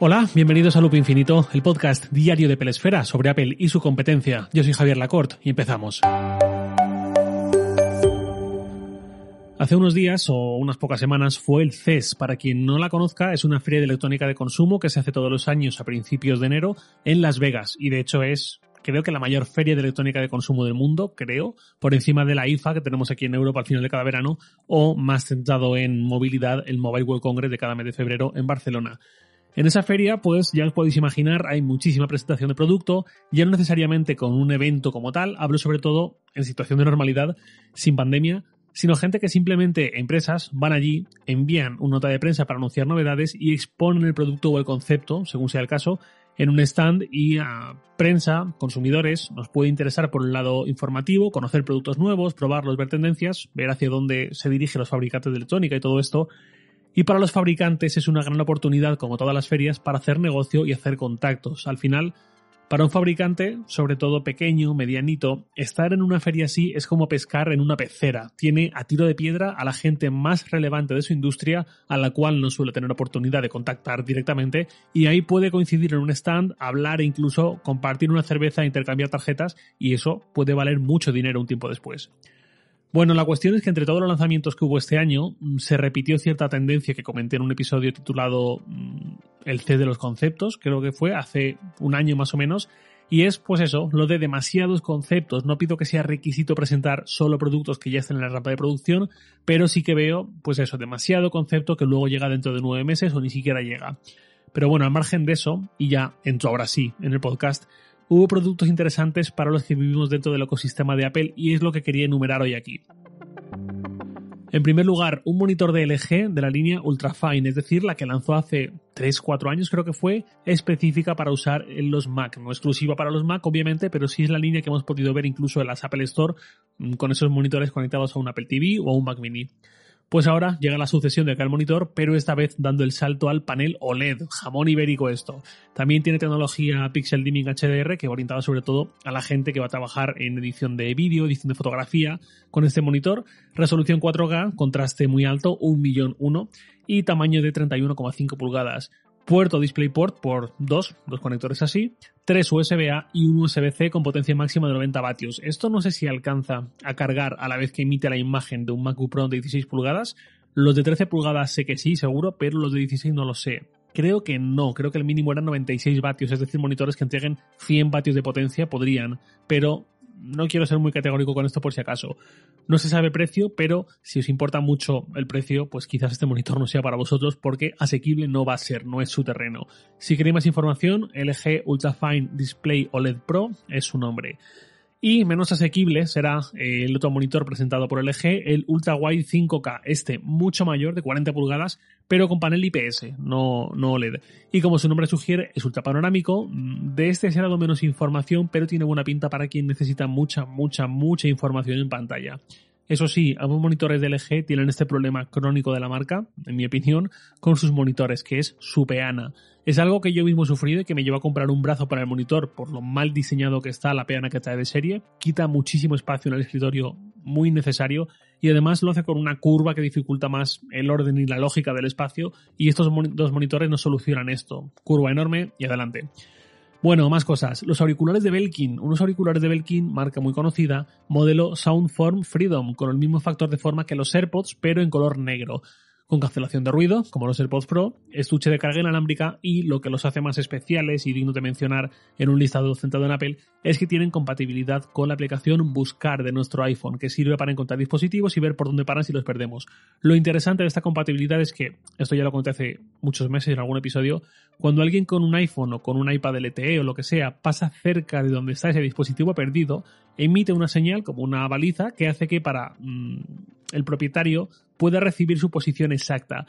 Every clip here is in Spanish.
Hola, bienvenidos a Loop Infinito, el podcast diario de Pelesfera sobre Apple y su competencia. Yo soy Javier Lacorte y empezamos. Hace unos días o unas pocas semanas fue el CES. Para quien no la conozca, es una feria de electrónica de consumo que se hace todos los años a principios de enero en Las Vegas y de hecho es creo que la mayor feria de electrónica de consumo del mundo, creo, por encima de la IFA que tenemos aquí en Europa al final de cada verano, o más centrado en movilidad, el Mobile World Congress de cada mes de febrero en Barcelona. En esa feria, pues ya os podéis imaginar, hay muchísima presentación de producto, ya no necesariamente con un evento como tal, hablo sobre todo en situación de normalidad, sin pandemia, sino gente que simplemente empresas van allí, envían una nota de prensa para anunciar novedades y exponen el producto o el concepto, según sea el caso, en un stand y a prensa, consumidores, nos puede interesar por un lado informativo, conocer productos nuevos, probarlos, ver tendencias, ver hacia dónde se dirigen los fabricantes de electrónica y todo esto, y para los fabricantes es una gran oportunidad, como todas las ferias, para hacer negocio y hacer contactos. Al final, para un fabricante, sobre todo pequeño, medianito, estar en una feria así es como pescar en una pecera. Tiene a tiro de piedra a la gente más relevante de su industria, a la cual no suele tener oportunidad de contactar directamente, y ahí puede coincidir en un stand, hablar e incluso compartir una cerveza, intercambiar tarjetas, y eso puede valer mucho dinero un tiempo después. Bueno, la cuestión es que entre todos los lanzamientos que hubo este año, mm, se repitió cierta tendencia que comenté en un episodio titulado mm, El C de los conceptos, creo que fue hace un año más o menos, y es pues eso, lo de demasiados conceptos. No pido que sea requisito presentar solo productos que ya estén en la rampa de producción, pero sí que veo, pues eso, demasiado concepto que luego llega dentro de nueve meses o ni siquiera llega. Pero bueno, al margen de eso, y ya entro ahora sí en el podcast, hubo productos interesantes para los que vivimos dentro del ecosistema de Apple y es lo que quería enumerar hoy aquí. En primer lugar, un monitor de LG de la línea Ultrafine, es decir, la que lanzó hace 3-4 años creo que fue, específica para usar en los Mac, no exclusiva para los Mac obviamente, pero sí es la línea que hemos podido ver incluso en las Apple Store mm, con esos monitores conectados a un Apple TV o a un Mac mini. Pues ahora llega la sucesión de aquel monitor, pero esta vez dando el salto al panel OLED, jamón ibérico esto. También tiene tecnología Pixel Dimming HDR que orientada sobre todo a la gente que va a trabajar en edición de vídeo, edición de fotografía con este monitor. Resolución 4K, contraste muy alto, 1.000.001 y tamaño de 31,5 pulgadas puerto DisplayPort por dos, dos conectores así, tres USB-A y un USB-C con potencia máxima de 90 vatios. Esto no sé si alcanza a cargar a la vez que emite la imagen de un MacBook Pro de 16 pulgadas. Los de 13 pulgadas sé que sí, seguro, pero los de 16 no lo sé. Creo que no, creo que el mínimo eran 96 vatios, es decir, monitores que entreguen 100 vatios de potencia podrían, pero no quiero ser muy categórico con esto por si acaso. No se sabe precio, pero si os importa mucho el precio, pues quizás este monitor no sea para vosotros porque asequible no va a ser, no es su terreno. Si queréis más información, LG Ultrafine Display OLED Pro es su nombre. Y menos asequible será eh, el otro monitor presentado por LG, el Ultra Wide 5K, este mucho mayor, de 40 pulgadas, pero con panel IPS, no, no OLED. Y como su nombre sugiere, es ultra panorámico. Mm, de este se ha dado menos información, pero tiene buena pinta para quien necesita mucha, mucha, mucha información en pantalla. Eso sí, ambos monitores de LG tienen este problema crónico de la marca, en mi opinión, con sus monitores, que es su peana. Es algo que yo mismo he sufrido y que me lleva a comprar un brazo para el monitor por lo mal diseñado que está la peana que trae de serie. Quita muchísimo espacio en el escritorio, muy necesario, y además lo hace con una curva que dificulta más el orden y la lógica del espacio, y estos dos monitores no solucionan esto. Curva enorme y adelante. Bueno, más cosas. Los auriculares de Belkin. Unos auriculares de Belkin, marca muy conocida, modelo Soundform Freedom, con el mismo factor de forma que los AirPods, pero en color negro con cancelación de ruido, como los AirPods Pro, estuche de carga inalámbrica y lo que los hace más especiales y digno de mencionar en un listado centrado en Apple es que tienen compatibilidad con la aplicación Buscar de nuestro iPhone, que sirve para encontrar dispositivos y ver por dónde paran si los perdemos. Lo interesante de esta compatibilidad es que, esto ya lo conté hace muchos meses en algún episodio, cuando alguien con un iPhone o con un iPad LTE o lo que sea pasa cerca de donde está ese dispositivo perdido, emite una señal como una baliza que hace que para mm, el propietario pueda recibir su posición exacta.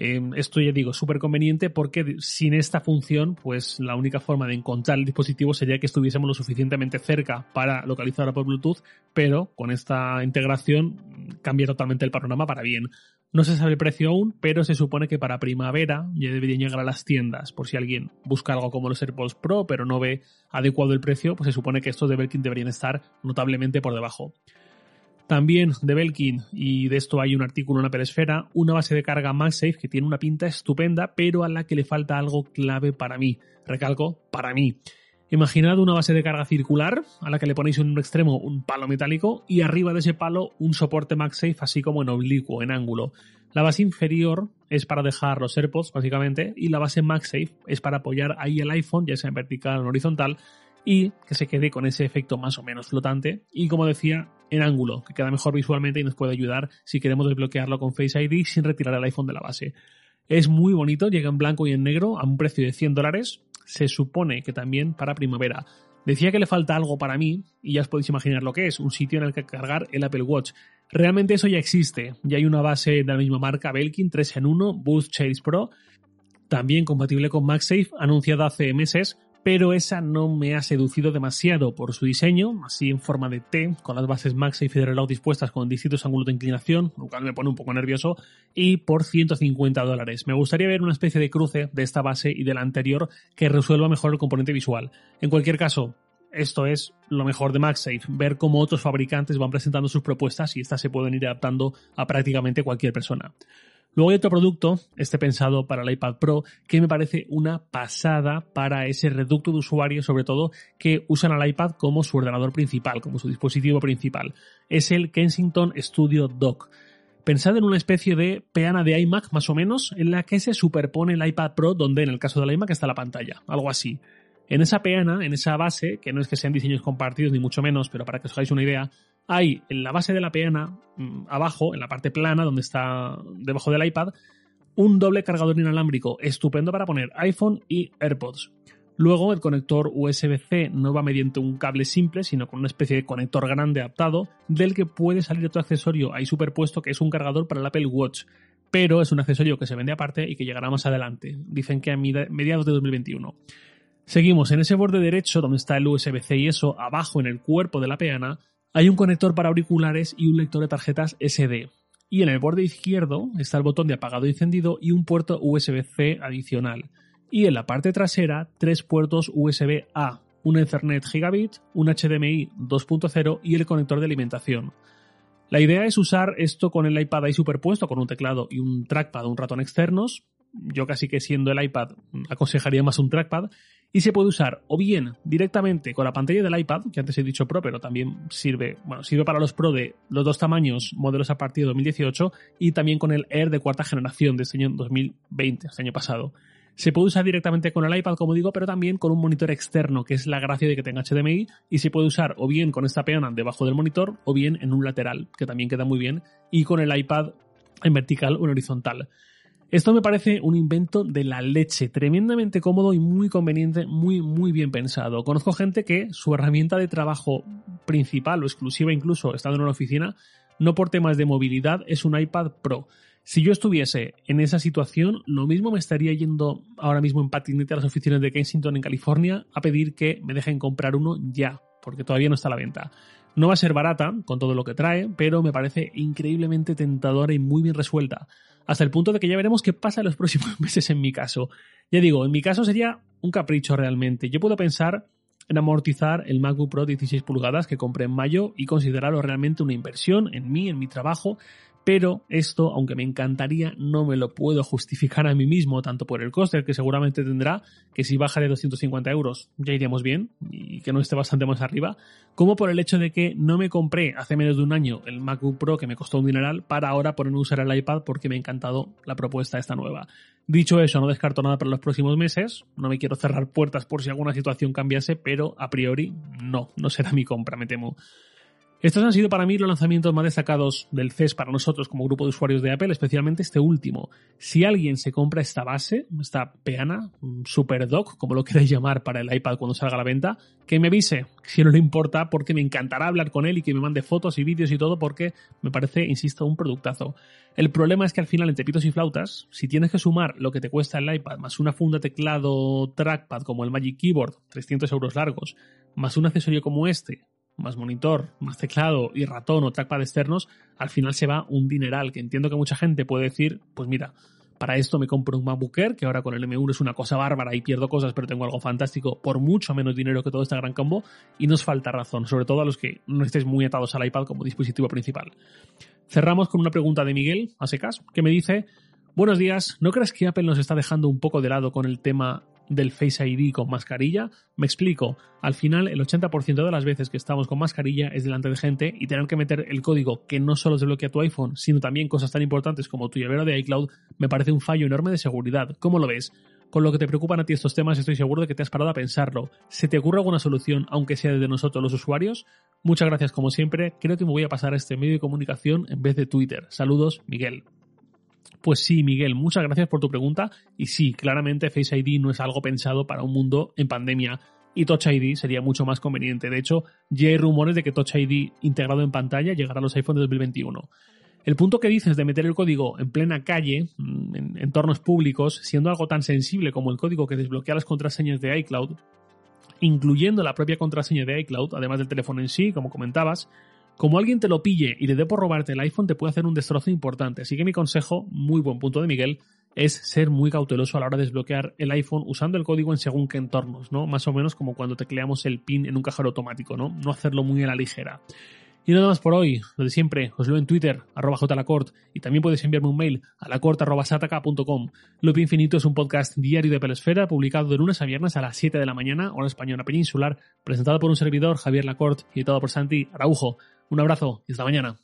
Em, esto ya digo, súper conveniente porque sin esta función, pues la única forma de encontrar el dispositivo sería que estuviésemos lo suficientemente cerca para localizarlo por Bluetooth, pero con esta integración cambia totalmente el panorama para bien. No se sabe el precio aún, pero se supone que para primavera ya debería llegar a las tiendas. Por si alguien busca algo como los AirPods Pro, pero no ve adecuado el precio, pues se supone que estos de Belkin deberían estar notablemente por debajo. También de Belkin, y de esto hay un artículo en Apple Esfera, una base de carga MagSafe que tiene una pinta estupenda, pero a la que le falta algo clave para mí. Recalco, para mí. Imaginad una base de carga circular a la que le ponéis en un extremo un palo metálico y arriba de ese palo un soporte MagSafe así como en oblicuo, en ángulo. La base inferior es para dejar los AirPods básicamente y la base MagSafe es para apoyar ahí el iPhone ya sea en vertical o en horizontal y que se quede con ese efecto más o menos flotante y como decía en ángulo que queda mejor visualmente y nos puede ayudar si queremos desbloquearlo con Face ID sin retirar el iPhone de la base. Es muy bonito, llega en blanco y en negro a un precio de 100 dólares se supone que también para primavera. Decía que le falta algo para mí, y ya os podéis imaginar lo que es, un sitio en el que cargar el Apple Watch. Realmente eso ya existe, ya hay una base de la misma marca Belkin 3 en 1 Boost Chase Pro, también compatible con MagSafe, anunciada hace meses, pero esa no me ha seducido demasiado por su diseño, así en forma de T, con las bases MagSafe y de reloj dispuestas con distintos ángulos de inclinación, lo cual me pone un poco nervioso, y por 150 dólares. Me gustaría ver una especie de cruce de esta base y de la anterior que resuelva mejor el componente visual. En cualquier caso, esto es lo mejor de MagSafe, ver cómo otros fabricantes van presentando sus propuestas y estas se pueden ir adaptando a prácticamente cualquier persona. Luego hay otro producto, este pensado para el iPad Pro, que me parece una pasada para ese reducto de usuarios, sobre todo, que usan al iPad como su ordenador principal, como su dispositivo principal. Es el Kensington Studio Dock. Pensado en una especie de peana de iMac, más o menos, en la que se superpone el iPad Pro, donde en el caso del iMac está la pantalla, algo así. En esa peana, en esa base, que no es que sean diseños compartidos ni mucho menos, pero para que os hagáis una idea, hay en la base de la peana, mm, abajo, en la parte plana, donde está debajo del iPad, un doble cargador inalámbrico estupendo para poner iPhone y AirPods. Luego el conector USB-C no va mediante un cable simple, sino con una especie de conector grande adaptado, del que puede salir otro accesorio ahí superpuesto que es un cargador para el Apple Watch, pero es un accesorio que se vende aparte y que llegará más adelante. Dicen que a mediados de 2021. Seguimos en ese borde derecho donde está el USB-C y eso, abajo en el cuerpo de la peana, hay un conector para auriculares y un lector de tarjetas SD. Y en el borde izquierdo está el botón de apagado y encendido y un puerto USB-C adicional. Y en la parte trasera, tres puertos USB-A, un Ethernet Gigabit, un HDMI 2.0 y el conector de alimentación. La idea es usar esto con el iPad ahí superpuesto, con un teclado y un trackpad, un ratón externos. Yo casi que siendo el iPad aconsejaría más un trackpad y se puede usar o bien directamente con la pantalla del iPad, que antes he dicho Pro, pero también sirve, bueno, sirve para los Pro de los dos tamaños, modelos a partir de 2018, y también con el Air de cuarta generación de este año 2020, este año pasado. Se puede usar directamente con el iPad, como digo, pero también con un monitor externo, que es la gracia de que tenga HDMI, y se puede usar o bien con esta peana debajo del monitor, o bien en un lateral, que también queda muy bien, y con el iPad en vertical o en horizontal. Esto me parece un invento de la leche, tremendamente cómodo y muy conveniente, muy, muy bien pensado. Conozco gente que su herramienta de trabajo principal o exclusiva incluso estando en una oficina, no por temas de movilidad, es un iPad Pro. Si yo estuviese en esa situación, lo mismo me estaría yendo ahora mismo en patinete a las oficinas de Kensington en California a pedir que me dejen comprar uno ya, porque todavía no está a la venta. No va a ser barata con todo lo que trae, pero me parece increíblemente tentadora y muy bien resuelta hasta el punto de que ya veremos qué pasa en los próximos meses en mi caso. Ya digo, en mi caso sería un capricho realmente. Yo puedo pensar en amortizar el MacBook Pro 16 pulgadas que compré en mayo y considerarlo realmente una inversión en mí, en mi trabajo, pero esto, aunque me encantaría, no me lo puedo justificar a mí mismo, tanto por el coste que seguramente tendrá, que si baja de 250 euros ya iríamos bien y que no esté bastante más arriba, como por el hecho de que no me compré hace menos de un año el MacBook Pro que me costó un dineral para ahora ponerme a usar el iPad porque me ha encantado la propuesta esta nueva. Dicho eso, no descarto nada para los próximos meses, no me quiero cerrar puertas por si alguna situación cambiase, pero a priori no, no será mi compra, me temo. Estos han sido para mí los lanzamientos más destacados del CES para nosotros como grupo de usuarios de Apple, especialmente este último. Si alguien se compra esta base, esta peana, Super Dock, como lo queráis llamar para el iPad cuando salga a la venta, que me avise si no le importa, porque me encantará hablar con él y que me mande fotos y vídeos y todo, porque me parece, insisto, un productazo. El problema es que al final, entre pitos y flautas, si tienes que sumar lo que te cuesta el iPad, más una funda teclado trackpad como el Magic Keyboard, 300 euros largos, más un accesorio como este, más monitor, más teclado y ratón o trackpad externos, al final se va un dineral, que entiendo que mucha gente puede decir, pues mira, Para esto me compro un MacBook que ahora con el M1 es una cosa bárbara y pierdo cosas, pero tengo algo fantástico por mucho menos dinero que todo este gran combo y nos falta razón, sobre todo a los que no estéis muy atados al iPad como dispositivo principal. Cerramos con una pregunta de Miguel, a que me dice, buenos días, ¿no crees que Apple nos está dejando un poco de lado con el tema del Face ID con mascarilla. Me explico, al final el 80% de las veces que estamos con mascarilla es delante de gente y tener que meter el código que no solo desbloquea tu iPhone, sino también cosas tan importantes como tu llavero de iCloud, me parece un fallo enorme de seguridad. ¿Cómo lo ves? Con lo que te preocupan a ti estos temas estoy seguro de que te has parado a pensarlo. ¿Se te ocurre alguna solución, aunque sea desde nosotros los usuarios? Muchas gracias como siempre, creo que me voy a pasar a este medio de comunicación en vez de Twitter. Saludos, Miguel. Pues sí, Miguel, muchas gracias por tu pregunta. Y sí, claramente Face ID no es algo pensado para un mundo en pandemia. Y Touch ID sería mucho más conveniente. De hecho, ya hay rumores de que Touch ID integrado en pantalla llegará a los iPhones de 2021. El punto que dices de meter el código en plena calle, mm, en entornos públicos, siendo algo tan sensible como el código que desbloquea las contraseñas de iCloud, incluyendo la propia contraseña de iCloud, además del teléfono en sí, como comentabas, como alguien te lo pille y le dé por robarte el iPhone, te puede hacer un destrozo importante. Así que mi consejo, muy buen punto de Miguel, es ser muy cauteloso a la hora de desbloquear el iPhone usando el código en según qué entornos, ¿no? Más o menos como cuando tecleamos el PIN en un cajero automático, ¿no? No hacerlo muy a la ligera. Y nada más por hoy, lo de siempre, os leo en Twitter, arroba jlacort, y también podéis enviarme un mail a lacort.sataka.com. Loop Infinito es un podcast diario de Pelesfera, publicado de lunes a viernes a las 7 de la mañana, hora española peninsular, presentado por un servidor, Javier Lacort, y editado por Santi Araujo. Un abrazo y hasta mañana.